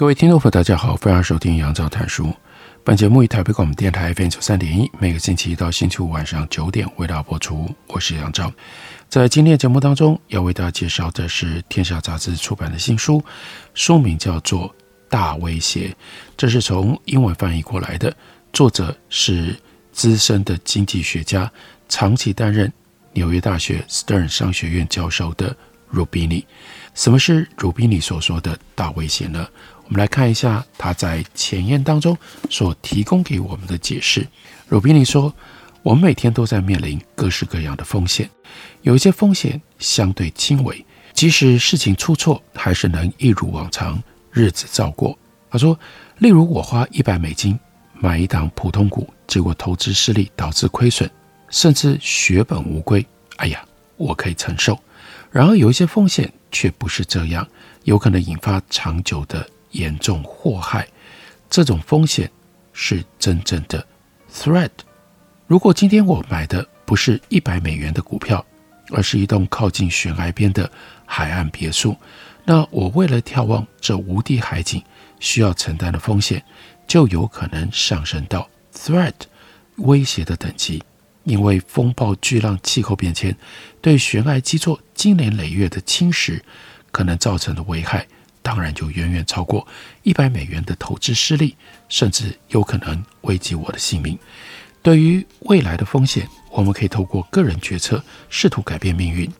各位听众朋友，大家好，欢迎收听杨照谈书。本节目以台北广播电台 FM 九三点一，每个星期一到星期五晚上九点为大家播出。我是杨照。在今天的节目当中，要为大家介绍的是《天下杂志》出版的新书，书名叫做《大威胁》，这是从英文翻译过来的。作者是资深的经济学家，长期担任纽约大学 Stern 商学院教授的 Rubini。什么是 Rubini 所说的大威胁呢？我们来看一下他在前言当中所提供给我们的解释。鲁宾尼说：“我们每天都在面临各式各样的风险，有一些风险相对轻微，即使事情出错，还是能一如往常，日子照过。”他说：“例如我花一百美金买一档普通股，结果投资失利导致亏损，甚至血本无归。哎呀，我可以承受。然而有一些风险却不是这样，有可能引发长久的。”严重祸害，这种风险是真正的 threat。如果今天我买的不是一百美元的股票，而是一栋靠近悬崖边的海岸别墅，那我为了眺望这无敌海景，需要承担的风险就有可能上升到 threat 威胁的等级。因为风暴、巨浪、气候变迁对悬崖基座经年累月的侵蚀，可能造成的危害。当然就远远超过一百美元的投资失利，甚至有可能危及我的性命。对于未来的风险，我们可以透过个人决策试图改变命运，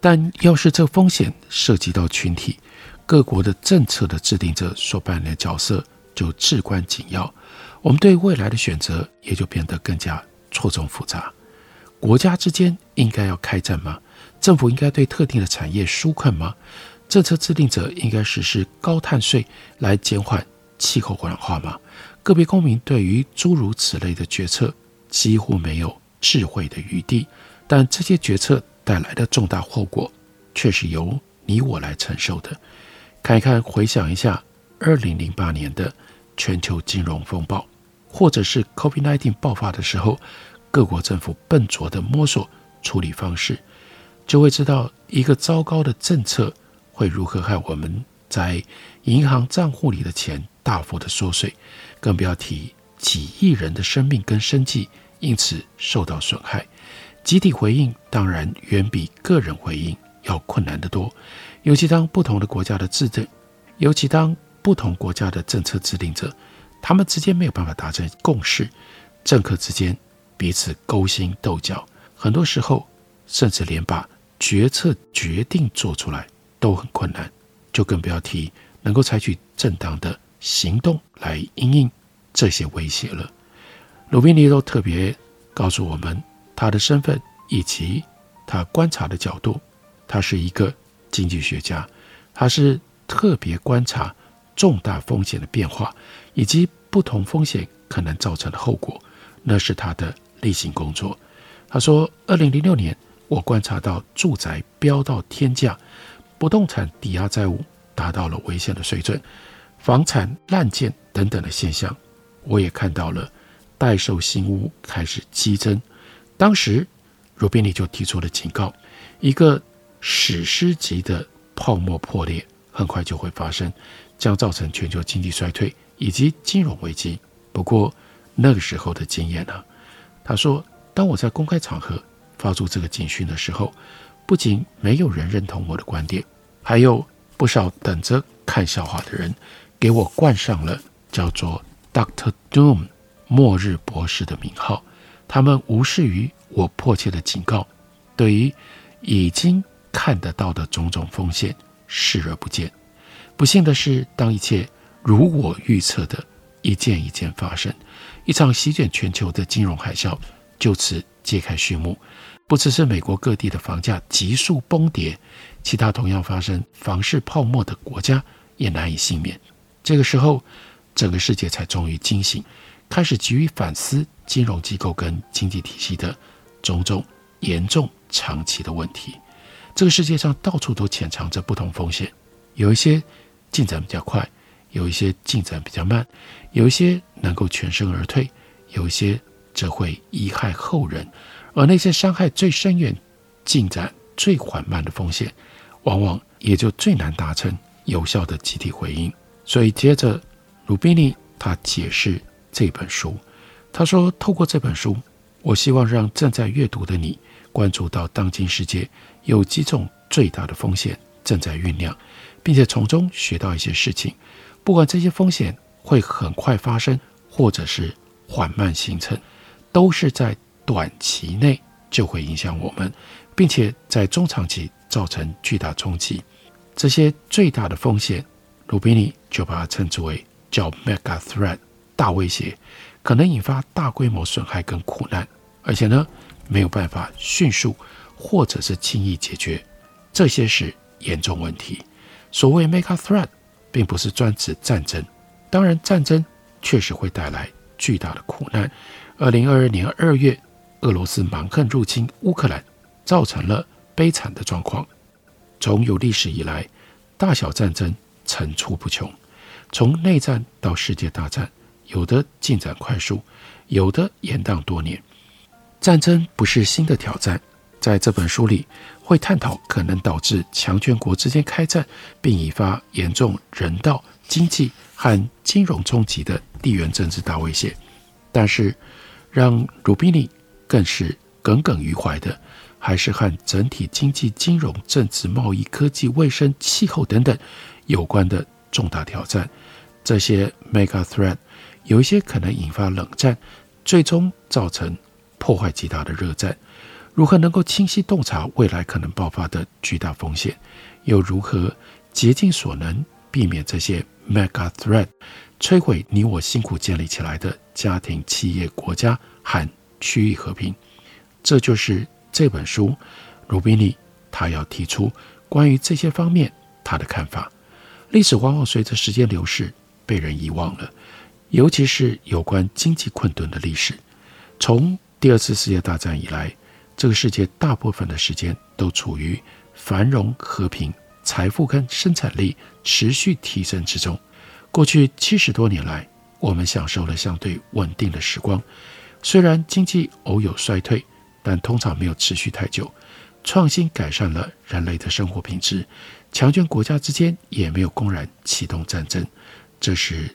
但要是这风险涉及到群体，各国的政策的制定者所扮演的角色就至关紧要。我们对未来的选择也就变得更加错综复杂。国家之间应该要开战吗？政府应该对特定的产业纾困吗？政策制定者应该实施高碳税来减缓气候暖化吗？个别公民对于诸如此类的决策几乎没有智慧的余地，但这些决策带来的重大后果却是由你我来承受的。看一看，回想一下2008年的全球金融风暴，或者是 COVID-19 爆发的时候，各国政府笨拙地摸索处理方式，就会知道一个糟糕的政策。会如何害我们在银行账户里的钱大幅的缩水，更不要提几亿人的生命跟生计因此受到损害。集体回应当然远比个人回应要困难得多，尤其当不同的国家的制定，尤其当不同国家的政策制定者，他们之间没有办法达成共识，政客之间彼此勾心斗角，很多时候甚至连把决策决定做出来。都很困难，就更不要提能够采取正当的行动来因应这些威胁了。鲁宾尼都特别告诉我们他的身份以及他观察的角度。他是一个经济学家，他是特别观察重大风险的变化以及不同风险可能造成的后果，那是他的例行工作。他说，二零零六年我观察到住宅飙到天价。不动产抵押债务达到了危险的水准，房产滥建等等的现象，我也看到了待售新屋开始激增。当时，罗宾尼就提出了警告：一个史诗级的泡沫破裂很快就会发生，将造成全球经济衰退以及金融危机。不过那个时候的经验呢？他说：当我在公开场合发出这个警讯的时候，不仅没有人认同我的观点。还有不少等着看笑话的人，给我冠上了叫做 “Doctor Doom” 末日博士的名号。他们无视于我迫切的警告，对于已经看得到的种种风险视而不见。不幸的是，当一切如我预测的一件一件发生，一场席卷全球的金融海啸就此揭开序幕。不只是美国各地的房价急速崩跌。其他同样发生房市泡沫的国家也难以幸免。这个时候，整个世界才终于惊醒，开始急于反思金融机构跟经济体系的种种严重长期的问题。这个世界上到处都潜藏着不同风险，有一些进展比较快，有一些进展比较慢，有一些能够全身而退，有一些则会贻害后人，而那些伤害最深远、进展最缓慢的风险。往往也就最难达成有效的集体回应。所以，接着鲁宾尼他解释这本书，他说：“透过这本书，我希望让正在阅读的你关注到当今世界有几种最大的风险正在酝酿，并且从中学到一些事情。不管这些风险会很快发生，或者是缓慢形成，都是在短期内就会影响我们，并且在中长期。”造成巨大冲击，这些最大的风险，鲁宾尼就把它称之为叫 mega threat 大威胁，可能引发大规模损害跟苦难，而且呢没有办法迅速或者是轻易解决，这些是严重问题。所谓 mega threat 并不是专指战争，当然战争确实会带来巨大的苦难。二零二二年二月，俄罗斯蛮横入侵乌克兰，造成了。悲惨的状况，从有历史以来，大小战争层出不穷。从内战到世界大战，有的进展快速，有的延宕多年。战争不是新的挑战，在这本书里会探讨可能导致强权国之间开战，并引发严重人道、经济和金融冲击的地缘政治大威胁。但是，让鲁宾尼更是耿耿于怀的。还是和整体经济、金融、政治、贸易、科技、卫生、气候等等有关的重大挑战。这些 mega threat 有一些可能引发冷战，最终造成破坏极大的热战。如何能够清晰洞察未来可能爆发的巨大风险？又如何竭尽所能避免这些 mega threat 摧毁你我辛苦建立起来的家庭、企业、国家和区域和平？这就是。这本书，鲁宾尼他要提出关于这些方面他的看法。历史往往随着时间流逝被人遗忘了，尤其是有关经济困顿的历史。从第二次世界大战以来，这个世界大部分的时间都处于繁荣、和平、财富跟生产力持续提升之中。过去七十多年来，我们享受了相对稳定的时光，虽然经济偶有衰退。但通常没有持续太久，创新改善了人类的生活品质，强权国家之间也没有公然启动战争，这是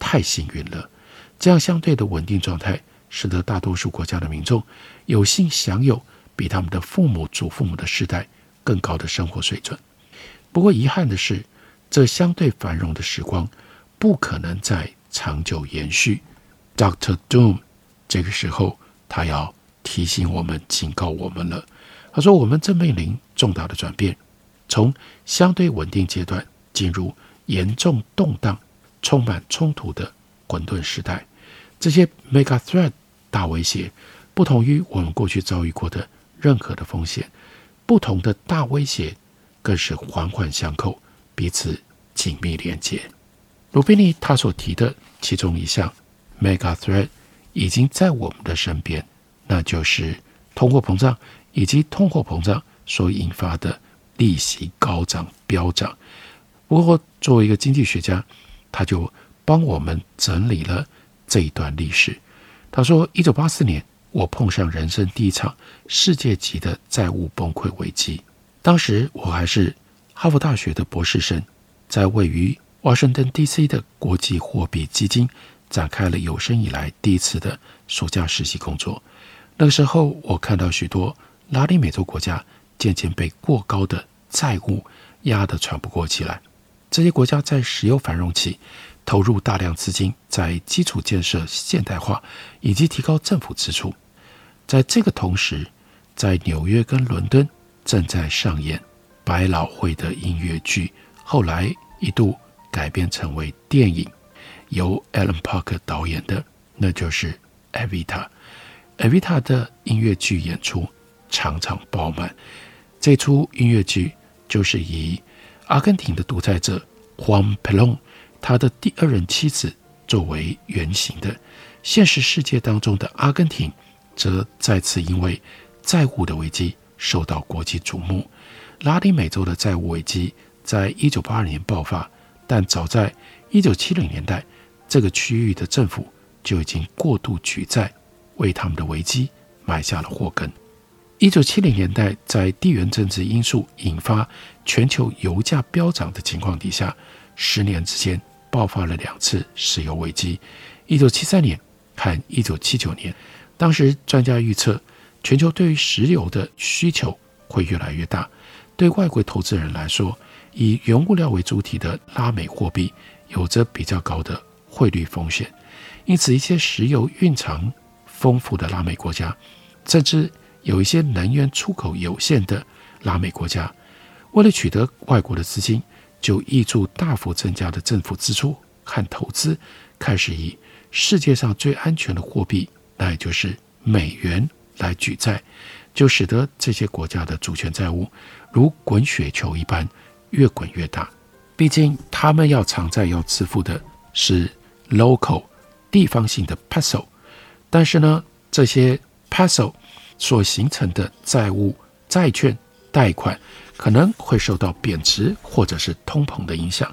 太幸运了。这样相对的稳定状态，使得大多数国家的民众有幸享有比他们的父母、祖父母的时代更高的生活水准。不过遗憾的是，这相对繁荣的时光不可能再长久延续。Doctor Doom 这个时候他要。提醒我们，警告我们了。他说：“我们正面临重大的转变，从相对稳定阶段进入严重动荡、充满冲突的混沌时代。这些 mega threat 大威胁，不同于我们过去遭遇过的任何的风险。不同的大威胁，更是环环相扣，彼此紧密连接。鲁宾尼他所提的其中一项 mega threat，已经在我们的身边。”那就是通货膨胀以及通货膨胀所引发的利息高涨飙涨。不过，作为一个经济学家，他就帮我们整理了这一段历史。他说，一九八四年，我碰上人生第一场世界级的债务崩溃危机。当时我还是哈佛大学的博士生，在位于华盛顿 DC 的国际货币基金展开了有生以来第一次的暑假实习工作。那个时候，我看到许多拉丁美洲国家渐渐被过高的债务压得喘不过气来。这些国家在石油繁荣期投入大量资金在基础建设现代化以及提高政府支出。在这个同时，在纽约跟伦敦正在上演百老汇的音乐剧，后来一度改编成为电影，由 Alan Parker 导演的，那就是《Evita》。艾维塔的音乐剧演出场场爆满。这出音乐剧就是以阿根廷的独裁者 Juan Perón 他的第二任妻子作为原型的。现实世界当中的阿根廷，则再次因为债务的危机受到国际瞩目。拉丁美洲的债务危机在一九八二年爆发，但早在一九七零年代，这个区域的政府就已经过度举债，为他们的危机埋下了祸根。一九七零年代，在地缘政治因素引发全球油价飙涨的情况底下，十年之间爆发了两次石油危机。一九七三年和一九七九年，当时专家预测，全球对于石油的需求会越来越大。对外国投资人来说，以原物料为主体的拉美货币有着比较高的汇率风险，因此一些石油蕴藏丰富的拉美国家，甚至有一些能源出口有限的拉美国家，为了取得外国的资金，就挹注大幅增加的政府支出和投资，开始以世界上最安全的货币，那也就是美元来举债。就使得这些国家的主权债务如滚雪球一般越滚越大。毕竟他们要偿债要支付的是 local 地方性的 peso，但是呢，这些 peso 所形成的债务、债券、贷款可能会受到贬值或者是通膨的影响，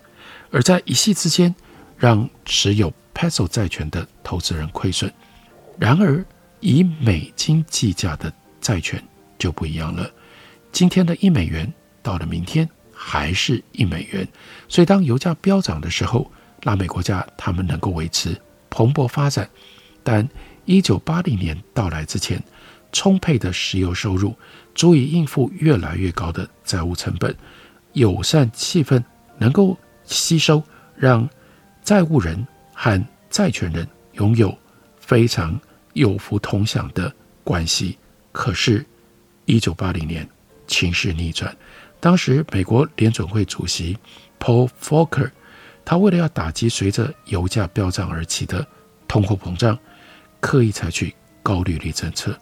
而在一夕之间让持有 peso 债权的投资人亏损。然而以美金计价的债权就不一样了。今天的一美元到了明天还是一美元，所以当油价飙涨的时候，拉美国家他们能够维持蓬勃发展。但一九八零年到来之前，充沛的石油收入足以应付越来越高的债务成本，友善气氛能够吸收，让债务人和债权人拥有非常有福同享的关系。可是，一九八零年，情势逆转。当时，美国联准会主席 Paul Volcker，他为了要打击随着油价飙涨而起的通货膨胀，刻意采取高利率政策，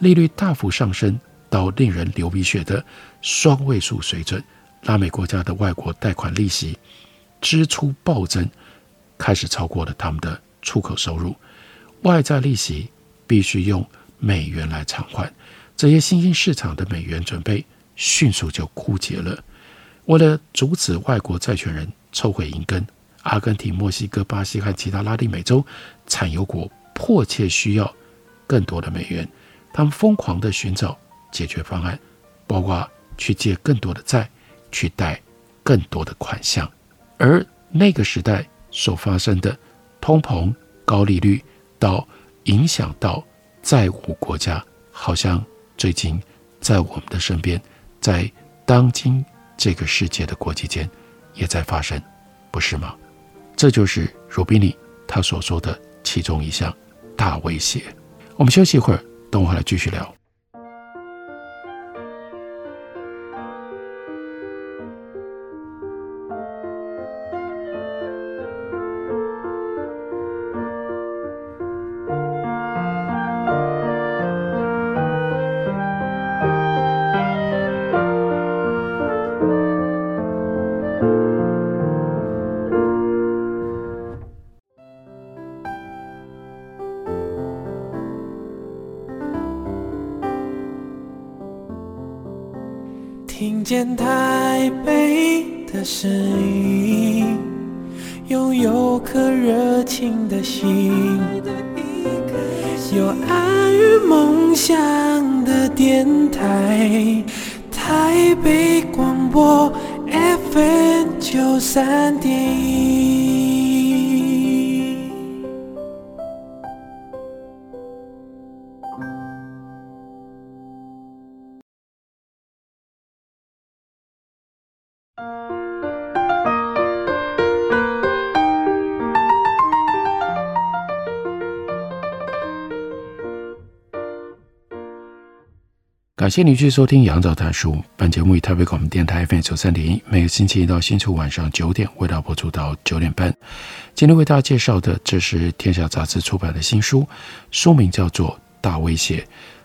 利率大幅上升到令人流鼻血的双位数水准。拉美国家的外国贷款利息支出暴增，开始超过了他们的出口收入，外债利息必须用美元来偿还。这些新兴市场的美元准备迅速就枯竭了。为了阻止外国债权人抽回银根，阿根廷、墨西哥、巴西和其他拉丁美洲产油国迫切需要更多的美元。他们疯狂地寻找解决方案，包括去借更多的债，去贷更多的款项。而那个时代所发生的通膨、高利率，到影响到债务国家，好像。最近，在我们的身边，在当今这个世界的国际间，也在发生，不是吗？这就是鲁宾尼他所说的其中一项大威胁。我们休息一会儿，等我回来继续聊。拥有颗热情的心，有爱与梦想的电台，台北广播 FM 九三点感谢您继续收听《杨照谈书》。本节目以台北广播电台 FM 九三点一，每个星期一到星期五晚上九点，为大家播出到九点半。今天为大家介绍的，这是天下杂志出版的新书，书名叫做《大威胁》，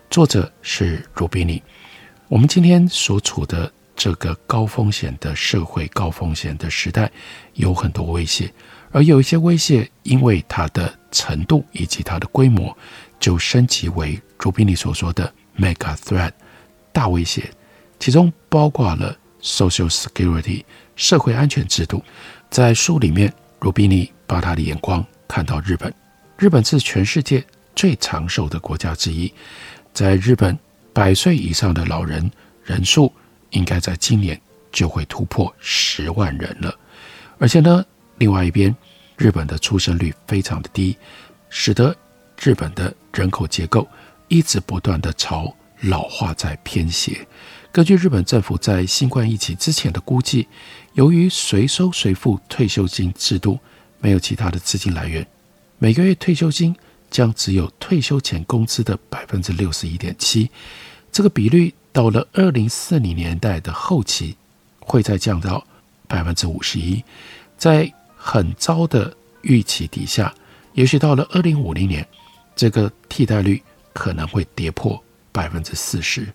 作者是鲁宾尼。我们今天所处的这个高风险的社会、高风险的时代有很多威胁，而有一些威胁，因为它的程度以及它的规模，就升级为鲁宾尼所说的 mega threat 大威胁，其中包括了 social security 社会安全制度。在书里面，鲁宾尼把他的眼光看到日本，日本是全世界最长寿的国家之一，在日本，百岁以上的老人人数。应该在今年就会突破十万人了，而且呢，另外一边，日本的出生率非常的低，使得日本的人口结构一直不断的朝老化在偏斜。根据日本政府在新冠疫情之前的估计，由于随收随付退休金制度，没有其他的资金来源，每个月退休金将只有退休前工资的百分之六十一点七，这个比率。到了二零四零年代的后期，会再降到百分之五十一，在很糟的预期底下，也许到了二零五零年，这个替代率可能会跌破百分之四十。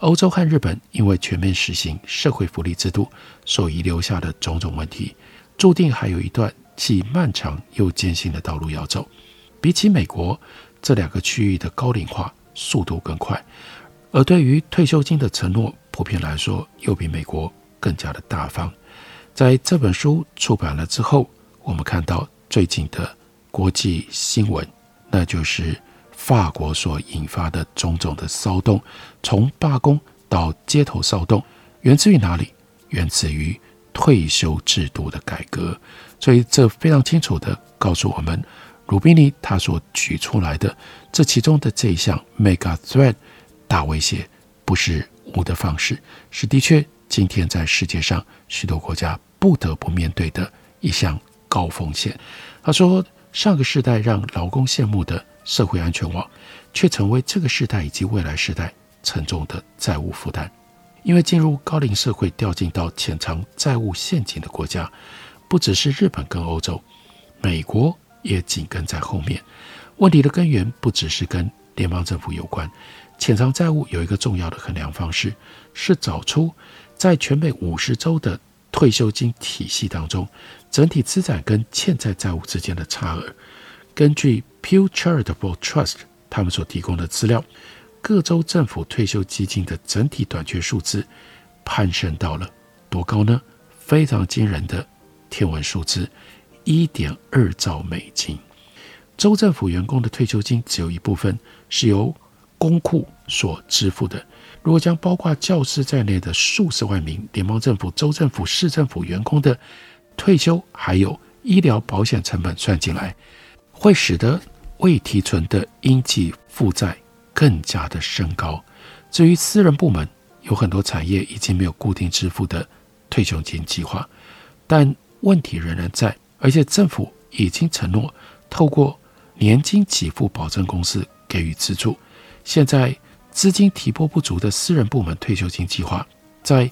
欧洲和日本因为全面实行社会福利制度所遗留下的种种问题，注定还有一段既漫长又艰辛的道路要走。比起美国，这两个区域的高龄化速度更快。而对于退休金的承诺，普遍来说又比美国更加的大方。在这本书出版了之后，我们看到最近的国际新闻，那就是法国所引发的种种的骚动，从罢工到街头骚动，源自于哪里？源自于退休制度的改革。所以这非常清楚地告诉我们，鲁宾尼他所举出来的这其中的这一项 mega threat。大威胁不是无的放矢，是的确今天在世界上许多国家不得不面对的一项高风险。他说，上个世代让劳工羡慕的社会安全网，却成为这个时代以及未来时代沉重的债务负担。因为进入高龄社会、掉进到潜藏债务陷阱的国家，不只是日本跟欧洲，美国也紧跟在后面。问题的根源不只是跟联邦政府有关。潜藏债务有一个重要的衡量方式，是找出在全美五十州的退休金体系当中，整体资产跟欠债债务之间的差额。根据 Pew Charitable Trust 他们所提供的资料，各州政府退休基金的整体短缺数字攀升到了多高呢？非常惊人的天文数字，一点二兆美金。州政府员工的退休金只有一部分是由公库所支付的，如果将包括教师在内的数十万名联邦政府、州政府、市政府员工的退休还有医疗保险成本算进来，会使得未提存的应计负债更加的升高。至于私人部门，有很多产业已经没有固定支付的退休金计划，但问题仍然在，而且政府已经承诺透过年金给付保证公司给予资助。现在资金提拨不足的私人部门退休金计划，在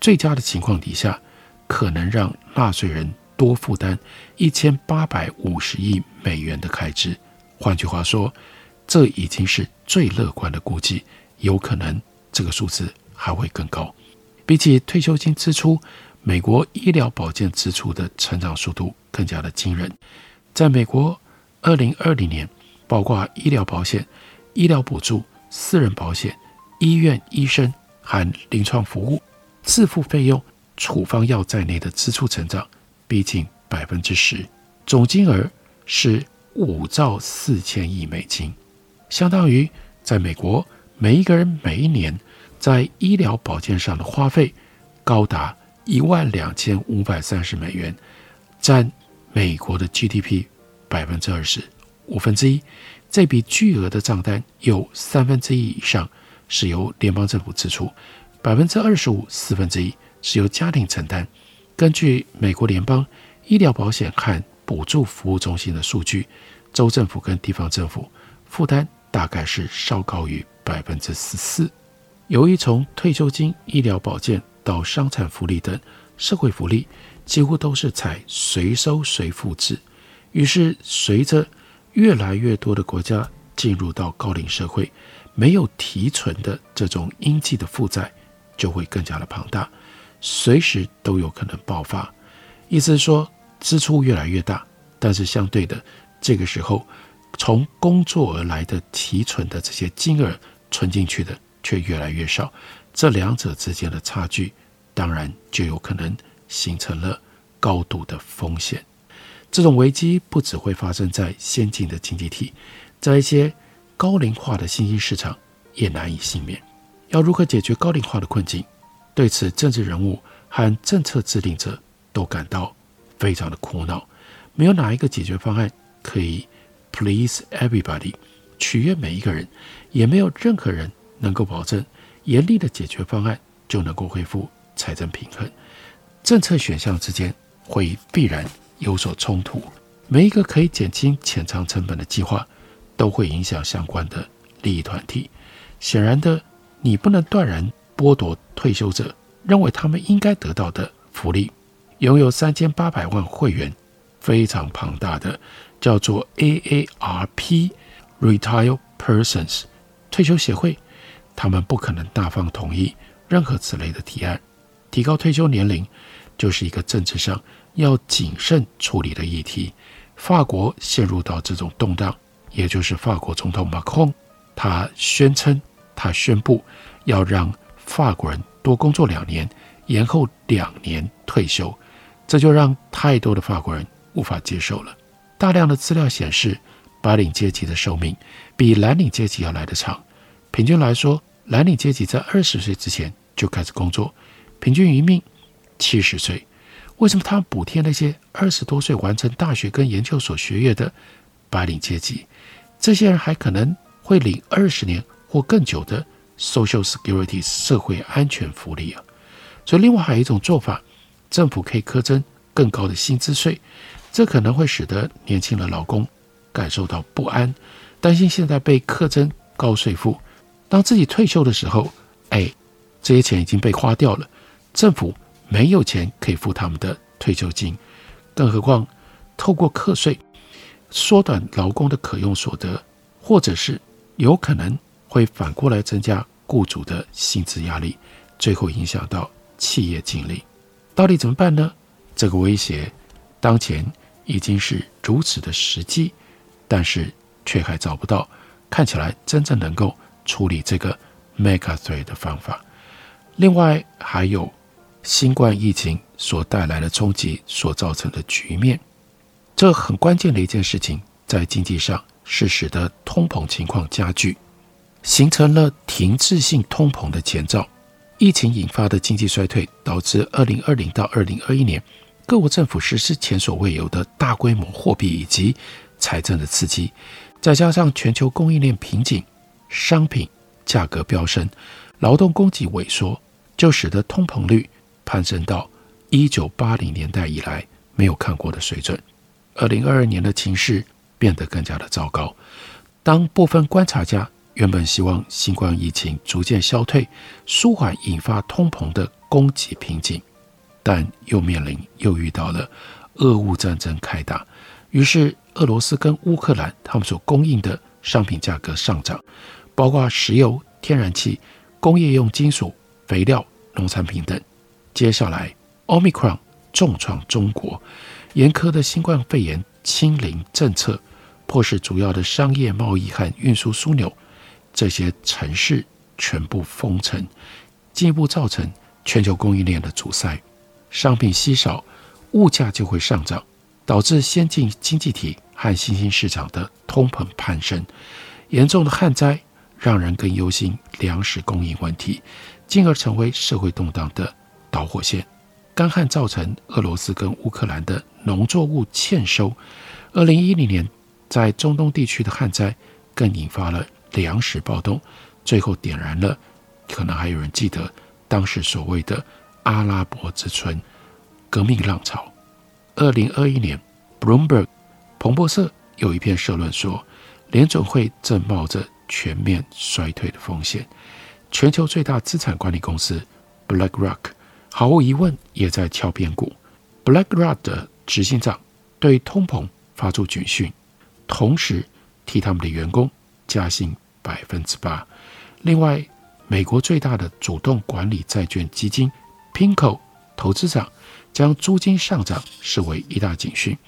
最佳的情况底下，可能让纳税人多负担一千八百五十亿美元的开支。换句话说，这已经是最乐观的估计，有可能这个数字还会更高。比起退休金支出，美国医疗保健支出的成长速度更加的惊人。在美国，二零二零年，包括医疗保险。医疗补助、私人保险、医院医生和临床服务自付费用、处方药在内的支出成长逼近百分之十，总金额是五兆四千亿美金，相当于在美国每一个人每一年在医疗保健上的花费高达一万两千五百三十美元，占美国的 GDP 百分之二十五分之一。这笔巨额的账单有三分之一以上是由联邦政府支出，百分之二十五四分之一是由家庭承担。根据美国联邦医疗保险和补助服务中心的数据，州政府跟地方政府负担大概是稍高于百分之十四。由于从退休金、医疗保健到伤残福利等社会福利，几乎都是采随收随付制，于是随着越来越多的国家进入到高龄社会，没有提存的这种应计的负债就会更加的庞大，随时都有可能爆发。意思是说，支出越来越大，但是相对的，这个时候从工作而来的提存的这些金额存进去的却越来越少，这两者之间的差距，当然就有可能形成了高度的风险。这种危机不只会发生在先进的经济体，在一些高龄化的新兴市场也难以幸免。要如何解决高龄化的困境？对此，政治人物和政策制定者都感到非常的苦恼。没有哪一个解决方案可以 please everybody，取悦每一个人，也没有任何人能够保证严厉的解决方案就能够恢复财政平衡。政策选项之间会必然有所冲突。每一个可以减轻潜藏成本的计划，都会影响相关的利益团体。显然的。你不能断然剥夺退休者认为他们应该得到的福利。拥有三千八百万会员、非常庞大的叫做 AARP Retired Persons 退休协会，他们不可能大方同意任何此类的提案。提高退休年龄就是一个政治上要谨慎处理的议题。法国陷入到这种动荡，也就是法国总统马克龙，他宣称。他宣布要让法国人多工作两年，延后两年退休，这就让太多的法国人无法接受了。大量的资料显示，白领阶级的寿命比蓝领阶级要来得长。平均来说，蓝领阶级在二十岁之前就开始工作，平均余命七十岁。为什么他们补贴那些二十多岁完成大学跟研究所学业的白领阶级？这些人还可能会领二十年。或更久的 Social Security 社会安全福利啊，所以另外还有一种做法，政府可以课征更高的薪资税，这可能会使得年轻的劳工感受到不安，担心现在被课征高税负，当自己退休的时候，哎，这些钱已经被花掉了，政府没有钱可以付他们的退休金，更何况透过课税缩短劳工的可用所得，或者是有可能。会反过来增加雇主的薪资压力，最后影响到企业净利。到底怎么办呢？这个威胁当前已经是如此的实际，但是却还找不到看起来真正能够处理这个 mega three 的方法。另外，还有新冠疫情所带来的冲击所造成的局面，这很关键的一件事情，在经济上是使得通膨情况加剧。形成了停滞性通膨的前兆，疫情引发的经济衰退导致二零二零到二零二一年各国政府实施前所未有的大规模货币以及财政的刺激，再加上全球供应链瓶颈、商品价格飙升、劳动供给萎缩，就使得通膨率攀升到一九八零年代以来没有看过的水准。二零二二年的情势变得更加的糟糕，当部分观察家。原本希望新冠疫情逐渐消退，舒缓引发通膨的供给瓶颈，但又面临又遇到了俄乌战争开打，于是俄罗斯跟乌克兰他们所供应的商品价格上涨，包括石油、天然气、工业用金属、肥料、农产品等。接下来，Omicron 重创中国，严苛的新冠肺炎清零政策，迫使主要的商业贸易和运输枢纽。这些城市全部封城，进一步造成全球供应链的阻塞，商品稀少，物价就会上涨，导致先进经济体和新兴市场的通膨攀升。严重的旱灾让人更忧心粮食供应问题，进而成为社会动荡的导火线。干旱造成俄罗斯跟乌克兰的农作物欠收。二零一零年在中东地区的旱灾更引发了。粮食暴动，最后点燃了，可能还有人记得当时所谓的“阿拉伯之春”革命浪潮。二零二一年，Bloomberg 彭博社有一篇社论说，联准会正冒着全面衰退的风险。全球最大资产管理公司 BlackRock 毫无疑问也在敲边鼓。BlackRock 的执行长对通膨发出警讯，同时替他们的员工加薪。百分之八。另外，美国最大的主动管理债券基金 pinco 投资长将租金上涨视为一大警讯。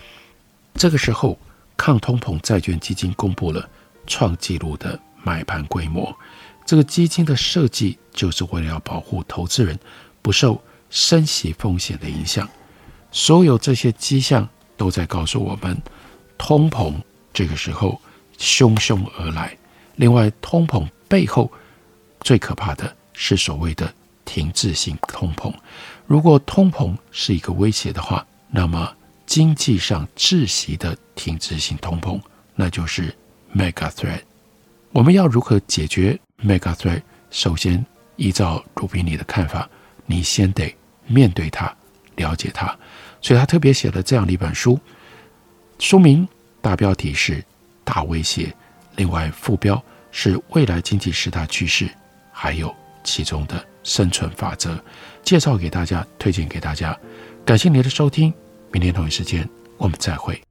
这个时候，抗通膨债券基金公布了创纪录的买盘规模。这个基金的设计就是为了要保护投资人不受升息风险的影响。所有这些迹象都在告诉我们，通膨这个时候汹汹而来。另外，通膨背后最可怕的是所谓的停滞性通膨。如果通膨是一个威胁的话，那么经济上窒息的停滞性通膨，那就是 mega threat。我们要如何解决 mega threat？首先，依照鲁比尼的看法，你先得面对它，了解它。所以他特别写了这样的一本书，书名大标题是“大威胁”，另外副标是“未来经济十大趋势”，还有其中的生存法则，介绍给大家，推荐给大家。感谢您的收听，明天同一时间我们再会。